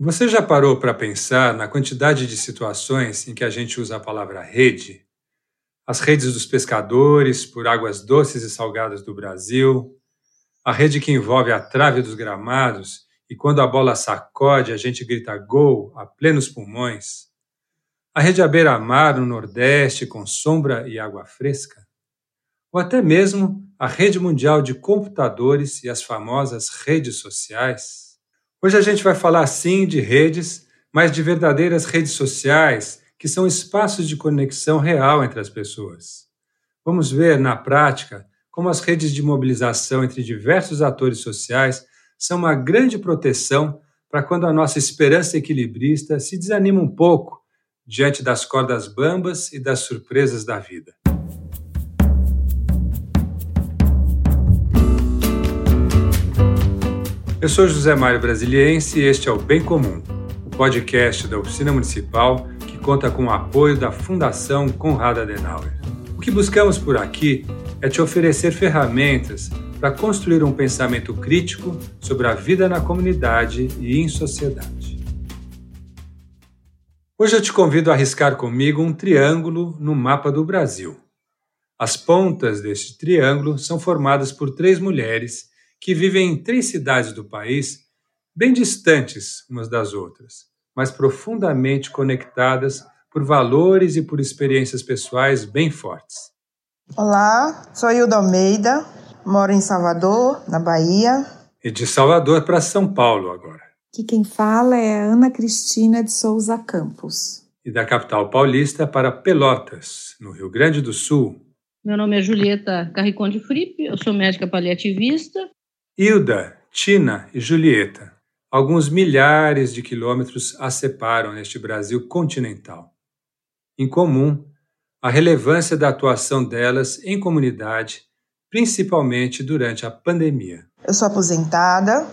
Você já parou para pensar na quantidade de situações em que a gente usa a palavra rede? As redes dos pescadores por águas doces e salgadas do Brasil, a rede que envolve a trave dos gramados e quando a bola sacode a gente grita gol a plenos pulmões, a rede à beira-mar no Nordeste com sombra e água fresca, ou até mesmo a rede mundial de computadores e as famosas redes sociais. Hoje a gente vai falar sim de redes, mas de verdadeiras redes sociais, que são espaços de conexão real entre as pessoas. Vamos ver na prática como as redes de mobilização entre diversos atores sociais são uma grande proteção para quando a nossa esperança equilibrista se desanima um pouco diante das cordas bambas e das surpresas da vida. Eu sou José Mário Brasiliense e este é o Bem Comum, o podcast da Oficina Municipal que conta com o apoio da Fundação Conrad Adenauer. O que buscamos por aqui é te oferecer ferramentas para construir um pensamento crítico sobre a vida na comunidade e em sociedade. Hoje eu te convido a arriscar comigo um triângulo no mapa do Brasil. As pontas deste triângulo são formadas por três mulheres que vivem em três cidades do país, bem distantes umas das outras, mas profundamente conectadas por valores e por experiências pessoais bem fortes. Olá, sou Hilda Almeida, moro em Salvador, na Bahia. E de Salvador para São Paulo agora. Que quem fala é Ana Cristina de Souza Campos. E da capital paulista para Pelotas, no Rio Grande do Sul. Meu nome é Julieta Carriconde Fripe, eu sou médica paliativista Hilda, Tina e Julieta. Alguns milhares de quilômetros as separam neste Brasil continental. Em comum, a relevância da atuação delas em comunidade, principalmente durante a pandemia. Eu sou aposentada.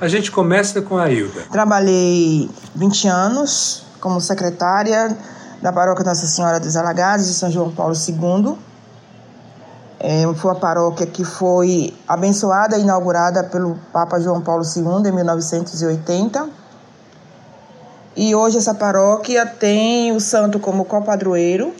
A gente começa com a Hilda. Trabalhei 20 anos como secretária da Paróquia Nossa Senhora dos Alagados de São João Paulo II é, foi uma paróquia que foi abençoada e inaugurada pelo Papa João Paulo II em 1980. E hoje essa paróquia tem o santo como copadroeiro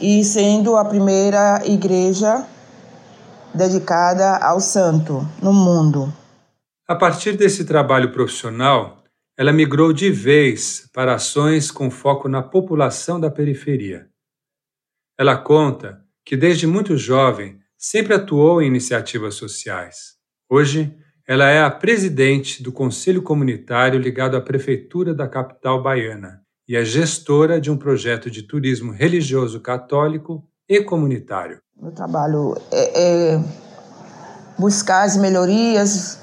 e sendo a primeira igreja dedicada ao santo no mundo. A partir desse trabalho profissional, ela migrou de vez para ações com foco na população da periferia. Ela conta que desde muito jovem sempre atuou em iniciativas sociais. Hoje, ela é a presidente do Conselho Comunitário ligado à Prefeitura da capital baiana e é gestora de um projeto de turismo religioso católico e comunitário. Meu trabalho é, é buscar as melhorias,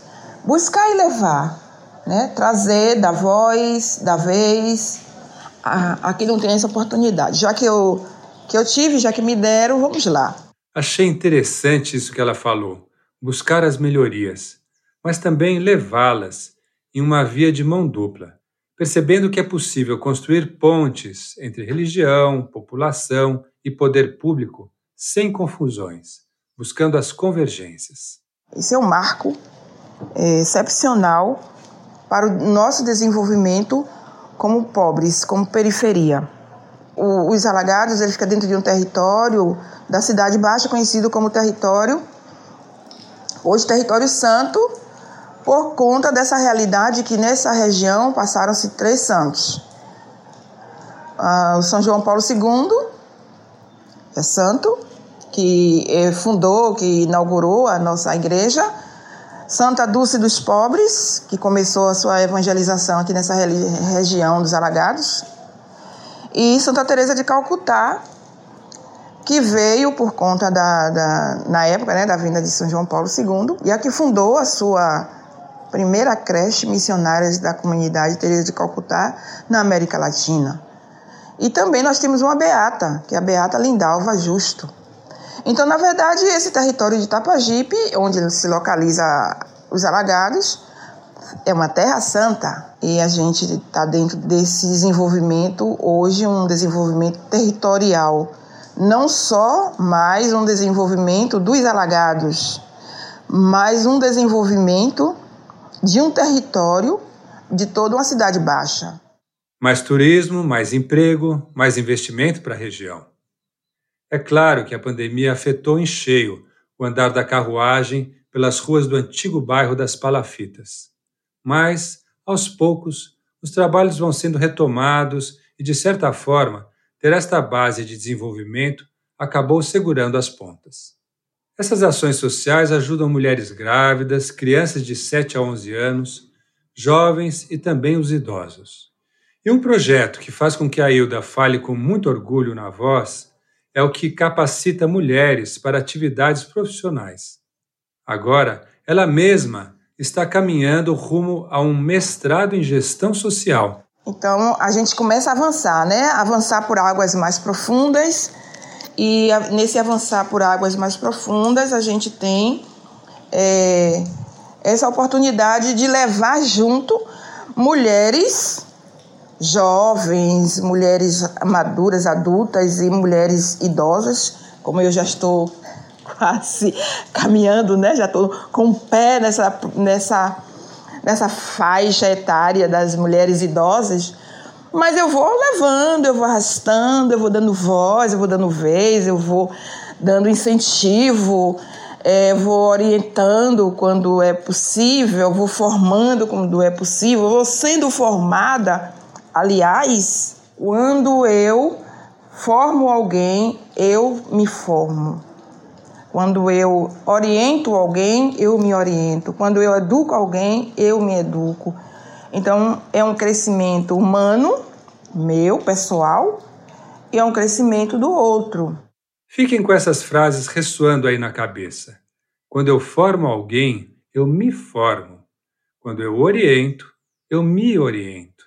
buscar e levar, né? trazer da voz, da vez, a, a quem não tem essa oportunidade. Já que eu que eu tive, já que me deram, vamos lá. Achei interessante isso que ela falou, buscar as melhorias, mas também levá-las em uma via de mão dupla, percebendo que é possível construir pontes entre religião, população e poder público sem confusões, buscando as convergências. Isso é um marco é, excepcional para o nosso desenvolvimento como pobres, como periferia o, os alagados ele fica dentro de um território da cidade baixa conhecido como território hoje território santo por conta dessa realidade que nessa região passaram-se três santos. Ah, São João Paulo II é santo que eh, fundou que inaugurou a nossa igreja. Santa Dulce dos Pobres que começou a sua evangelização aqui nessa região dos Alagados e Santa Teresa de Calcutá, que veio por conta da, da, na época né, da vinda de São João Paulo II e a que fundou a sua primeira creche missionária da comunidade Teresa de Calcutá na América Latina. E também nós temos uma beata, que é a Beata Lindalva Justo. Então, na verdade, esse território de Tapajipe, onde se localiza os alagados, é uma terra santa e a gente está dentro desse desenvolvimento hoje um desenvolvimento territorial não só mais um desenvolvimento dos alagados mas um desenvolvimento de um território de toda uma cidade baixa. Mais turismo, mais emprego, mais investimento para a região. É claro que a pandemia afetou em cheio o andar da carruagem pelas ruas do antigo bairro das Palafitas. Mas, aos poucos, os trabalhos vão sendo retomados e, de certa forma, ter esta base de desenvolvimento acabou segurando as pontas. Essas ações sociais ajudam mulheres grávidas, crianças de 7 a 11 anos, jovens e também os idosos. E um projeto que faz com que a Hilda fale com muito orgulho na voz é o que capacita mulheres para atividades profissionais. Agora, ela mesma está caminhando rumo a um mestrado em gestão social. Então, a gente começa a avançar, né? Avançar por águas mais profundas. E nesse avançar por águas mais profundas, a gente tem é, essa oportunidade de levar junto mulheres jovens, mulheres maduras, adultas e mulheres idosas, como eu já estou quase caminhando, né? Já estou com o pé nessa, nessa, nessa faixa etária das mulheres idosas. Mas eu vou levando, eu vou arrastando, eu vou dando voz, eu vou dando vez, eu vou dando incentivo, é, vou orientando quando é possível, vou formando quando é possível, vou sendo formada. Aliás, quando eu formo alguém, eu me formo. Quando eu oriento alguém, eu me oriento. Quando eu educo alguém, eu me educo. Então, é um crescimento humano, meu, pessoal, e é um crescimento do outro. Fiquem com essas frases ressoando aí na cabeça. Quando eu formo alguém, eu me formo. Quando eu oriento, eu me oriento.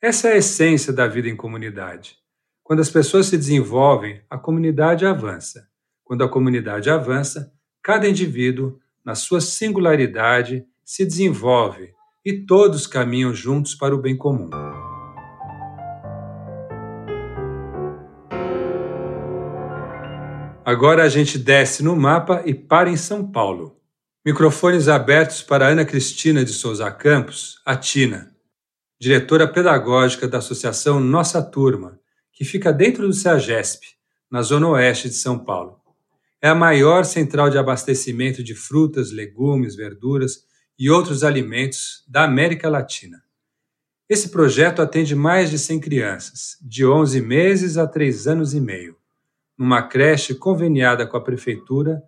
Essa é a essência da vida em comunidade. Quando as pessoas se desenvolvem, a comunidade avança. Quando a comunidade avança, cada indivíduo, na sua singularidade, se desenvolve e todos caminham juntos para o bem comum. Agora a gente desce no mapa e para em São Paulo. Microfones abertos para Ana Cristina de Souza Campos, a Tina, diretora pedagógica da Associação Nossa Turma, que fica dentro do CEAGESP, na zona oeste de São Paulo é a maior central de abastecimento de frutas, legumes, verduras e outros alimentos da América Latina. Esse projeto atende mais de 100 crianças, de 11 meses a 3 anos e meio, numa creche conveniada com a prefeitura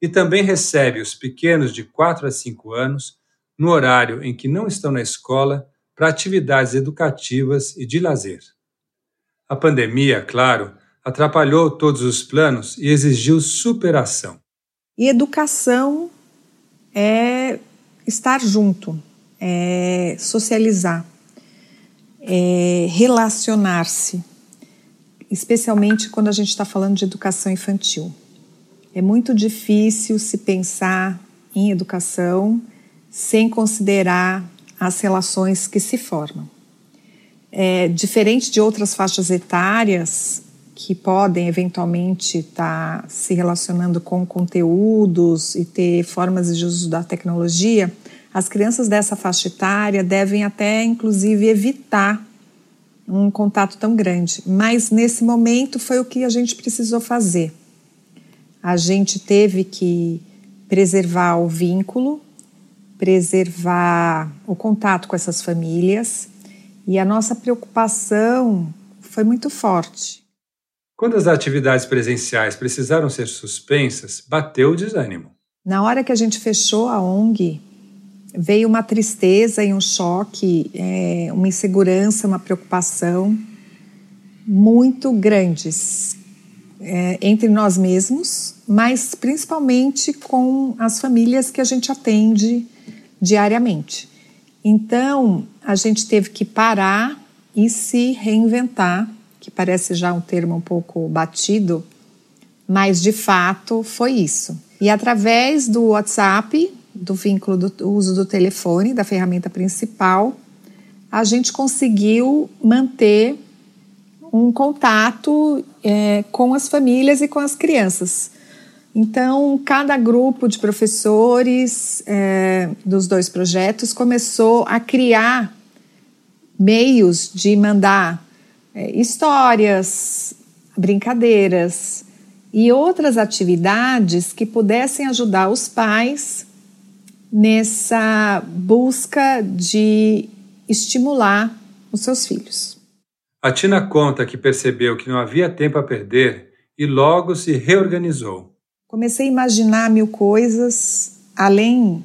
e também recebe os pequenos de 4 a 5 anos no horário em que não estão na escola para atividades educativas e de lazer. A pandemia, claro, atrapalhou todos os planos e exigiu superação. E educação é estar junto, é socializar, é relacionar-se, especialmente quando a gente está falando de educação infantil. É muito difícil se pensar em educação sem considerar as relações que se formam. É, diferente de outras faixas etárias, que podem eventualmente estar tá se relacionando com conteúdos e ter formas de uso da tecnologia, as crianças dessa faixa etária devem até, inclusive, evitar um contato tão grande. Mas nesse momento foi o que a gente precisou fazer. A gente teve que preservar o vínculo, preservar o contato com essas famílias e a nossa preocupação foi muito forte. Quando as atividades presenciais precisaram ser suspensas, bateu o desânimo. Na hora que a gente fechou a ONG, veio uma tristeza e um choque, é, uma insegurança, uma preocupação muito grandes é, entre nós mesmos, mas principalmente com as famílias que a gente atende diariamente. Então, a gente teve que parar e se reinventar que parece já um termo um pouco batido, mas de fato foi isso. E através do WhatsApp, do vínculo do uso do telefone, da ferramenta principal, a gente conseguiu manter um contato é, com as famílias e com as crianças. Então, cada grupo de professores é, dos dois projetos começou a criar meios de mandar é, histórias, brincadeiras e outras atividades que pudessem ajudar os pais nessa busca de estimular os seus filhos. A Tina conta que percebeu que não havia tempo a perder e logo se reorganizou. Comecei a imaginar mil coisas além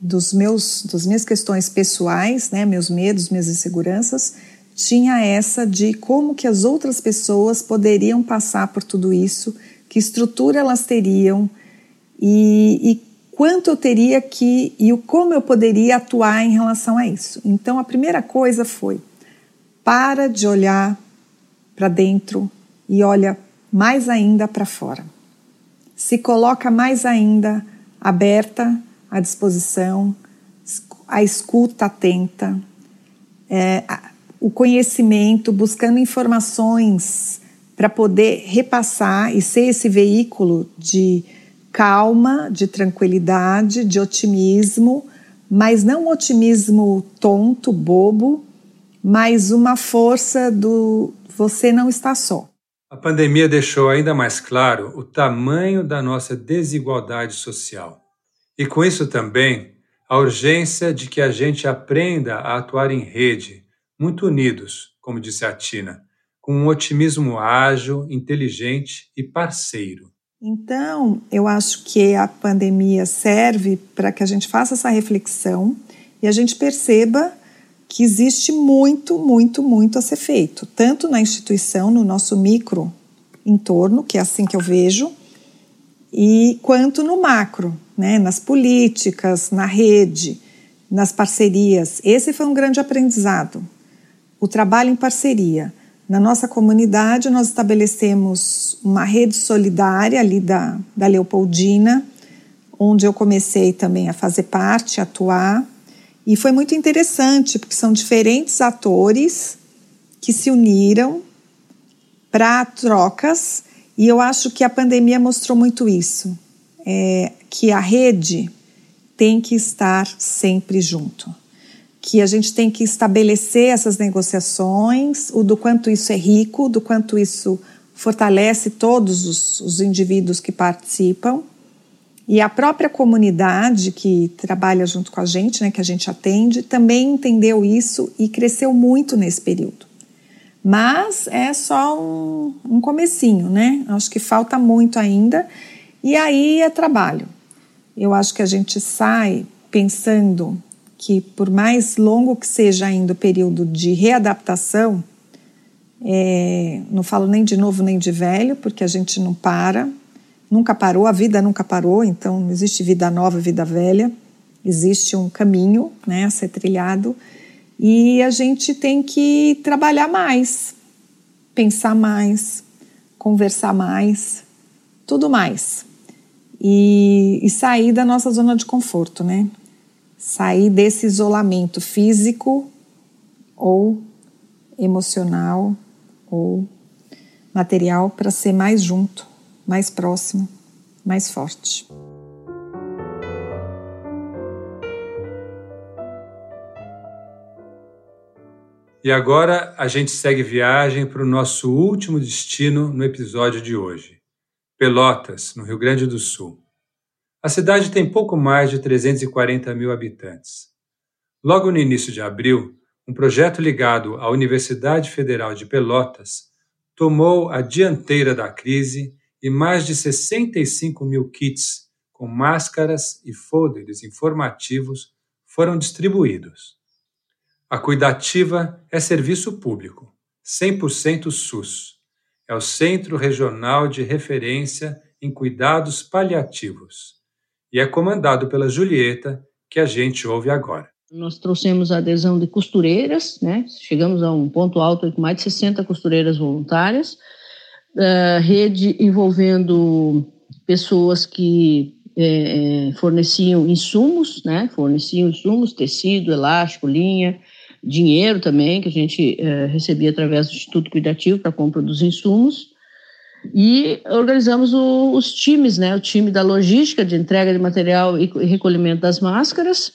dos meus das minhas questões pessoais, né, meus medos, minhas inseguranças, tinha essa de como que as outras pessoas poderiam passar por tudo isso, que estrutura elas teriam e, e quanto eu teria que e o como eu poderia atuar em relação a isso. Então a primeira coisa foi para de olhar para dentro e olha mais ainda para fora. Se coloca mais ainda aberta à disposição, a escuta atenta, é, o conhecimento, buscando informações para poder repassar e ser esse veículo de calma, de tranquilidade, de otimismo, mas não um otimismo tonto, bobo, mas uma força do você não está só. A pandemia deixou ainda mais claro o tamanho da nossa desigualdade social. E com isso também a urgência de que a gente aprenda a atuar em rede, muito unidos, como disse a Tina, com um otimismo ágil, inteligente e parceiro. Então, eu acho que a pandemia serve para que a gente faça essa reflexão e a gente perceba que existe muito, muito, muito a ser feito, tanto na instituição, no nosso micro entorno, que é assim que eu vejo, e quanto no macro, né, nas políticas, na rede, nas parcerias. Esse foi um grande aprendizado. O trabalho em parceria. Na nossa comunidade, nós estabelecemos uma rede solidária ali da, da Leopoldina, onde eu comecei também a fazer parte, a atuar. E foi muito interessante, porque são diferentes atores que se uniram para trocas, e eu acho que a pandemia mostrou muito isso, é, que a rede tem que estar sempre junto que a gente tem que estabelecer essas negociações, o do quanto isso é rico, do quanto isso fortalece todos os, os indivíduos que participam e a própria comunidade que trabalha junto com a gente, né, que a gente atende, também entendeu isso e cresceu muito nesse período. Mas é só um, um comecinho, né? Acho que falta muito ainda e aí é trabalho. Eu acho que a gente sai pensando que, por mais longo que seja ainda o período de readaptação, é, não falo nem de novo nem de velho, porque a gente não para, nunca parou, a vida nunca parou, então não existe vida nova, vida velha, existe um caminho né, a ser trilhado e a gente tem que trabalhar mais, pensar mais, conversar mais, tudo mais. E, e sair da nossa zona de conforto, né? Sair desse isolamento físico ou emocional ou material para ser mais junto, mais próximo, mais forte. E agora a gente segue viagem para o nosso último destino no episódio de hoje: Pelotas, no Rio Grande do Sul. A cidade tem pouco mais de 340 mil habitantes. Logo no início de abril, um projeto ligado à Universidade Federal de Pelotas tomou a dianteira da crise e mais de 65 mil kits com máscaras e folders informativos foram distribuídos. A Cuidativa é serviço público, 100% SUS. É o Centro Regional de Referência em Cuidados Paliativos e é comandado pela Julieta, que a gente ouve agora. Nós trouxemos a adesão de costureiras, né? chegamos a um ponto alto com mais de 60 costureiras voluntárias, uh, rede envolvendo pessoas que é, forneciam insumos, né? forneciam insumos, tecido, elástico, linha, dinheiro também, que a gente recebia através do Instituto Cuidativo para compra dos insumos, e organizamos o, os times, né? O time da logística de entrega de material e, recolhimento das máscaras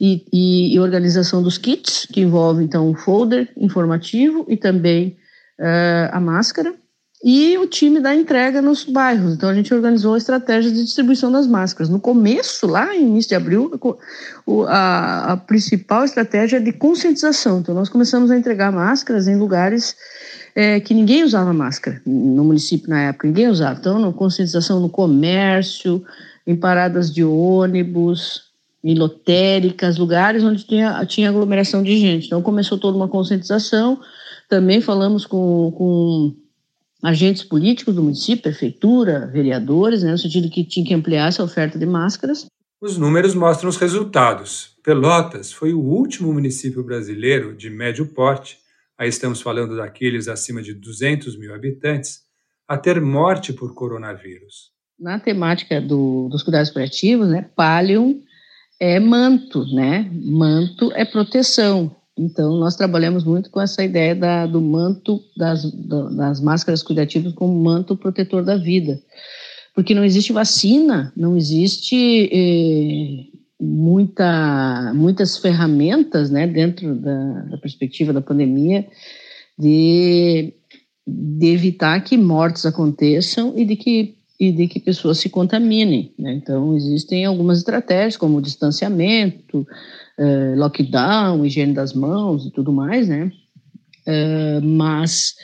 e, e, e, organização dos kits, que envolve então o folder informativo e também uh, a máscara, e o time da entrega nos bairros. Então a gente organizou a estratégia de distribuição das máscaras. No começo, lá em início de abril, a, a principal estratégia é de conscientização. Então nós começamos a entregar máscaras em lugares é, que ninguém usava máscara no município na época, ninguém usava. Então, no, conscientização no comércio, em paradas de ônibus, em lotéricas, lugares onde tinha, tinha aglomeração de gente. Então, começou toda uma conscientização. Também falamos com, com agentes políticos do município, prefeitura, vereadores, né, no sentido que tinha que ampliar essa oferta de máscaras. Os números mostram os resultados. Pelotas foi o último município brasileiro de médio porte, aí estamos falando daqueles acima de 200 mil habitantes, a ter morte por coronavírus. Na temática do, dos cuidados paliativos, né, Palium é manto, né? Manto é proteção. Então, nós trabalhamos muito com essa ideia da, do manto, das, das máscaras cuidativas como manto protetor da vida. Porque não existe vacina, não existe eh, muita, muitas ferramentas, né, dentro da, da perspectiva da pandemia, de, de evitar que mortes aconteçam e de que e de que pessoas se contaminem. Né? Então, existem algumas estratégias, como o distanciamento, eh, lockdown, higiene das mãos e tudo mais, né? Eh, mas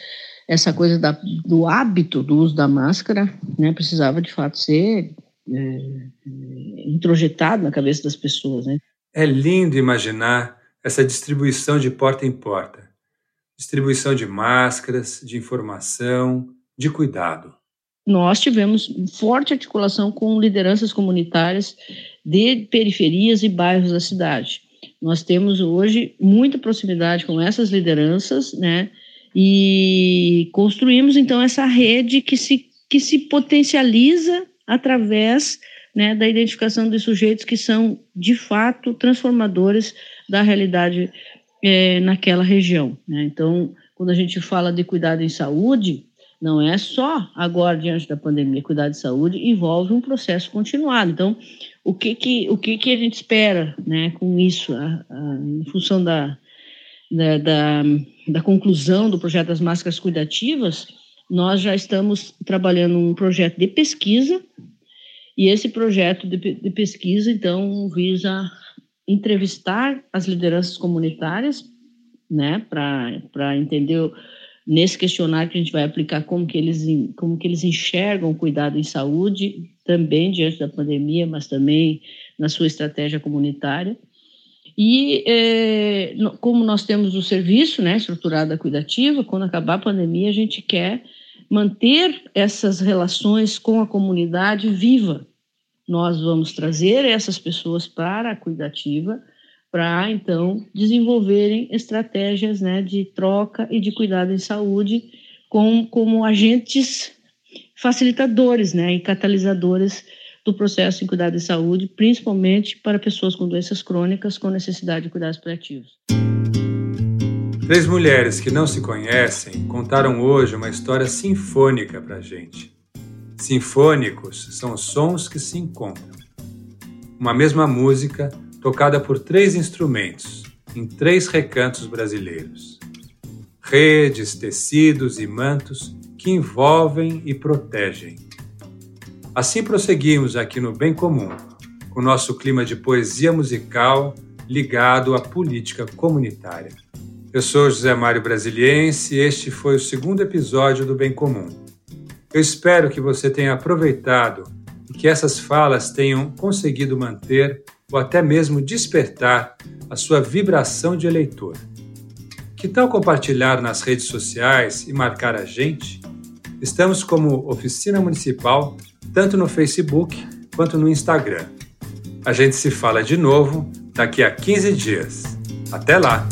essa coisa da, do hábito do uso da máscara né, precisava, de fato, ser eh, introjetado na cabeça das pessoas. Né? É lindo imaginar essa distribuição de porta em porta distribuição de máscaras, de informação, de cuidado nós tivemos forte articulação com lideranças comunitárias de periferias e bairros da cidade. Nós temos hoje muita proximidade com essas lideranças, né? E construímos então essa rede que se, que se potencializa através né, da identificação de sujeitos que são de fato transformadores da realidade é, naquela região. Né? Então, quando a gente fala de cuidado em saúde, não é só agora, diante da pandemia, cuidar de saúde envolve um processo continuado. Então, o que que, o que, que a gente espera né, com isso, a, a, em função da, da, da, da, conclusão do projeto das máscaras cuidativas, nós já estamos trabalhando um projeto de pesquisa, e esse projeto de, de pesquisa, então, visa entrevistar as lideranças comunitárias, né, para entender nesse questionário que a gente vai aplicar como que eles como que eles enxergam o cuidado em saúde também diante da pandemia, mas também na sua estratégia comunitária. E é, como nós temos o serviço, né, estruturado da cuidativa, quando acabar a pandemia a gente quer manter essas relações com a comunidade viva. Nós vamos trazer essas pessoas para a cuidativa para então desenvolverem estratégias né, de troca e de cuidado em saúde com, como agentes facilitadores né, e catalisadores do processo em cuidado em saúde, principalmente para pessoas com doenças crônicas com necessidade de cuidados paliativos. Três mulheres que não se conhecem contaram hoje uma história sinfônica para a gente. Sinfônicos são sons que se encontram. Uma mesma música tocada por três instrumentos, em três recantos brasileiros. Redes, tecidos e mantos que envolvem e protegem. Assim prosseguimos aqui no Bem Comum, com nosso clima de poesia musical ligado à política comunitária. Eu sou José Mário Brasiliense e este foi o segundo episódio do Bem Comum. Eu espero que você tenha aproveitado e que essas falas tenham conseguido manter ou até mesmo despertar a sua vibração de eleitor. Que tal compartilhar nas redes sociais e marcar a gente? Estamos como Oficina Municipal tanto no Facebook quanto no Instagram. A gente se fala de novo daqui a 15 dias. Até lá!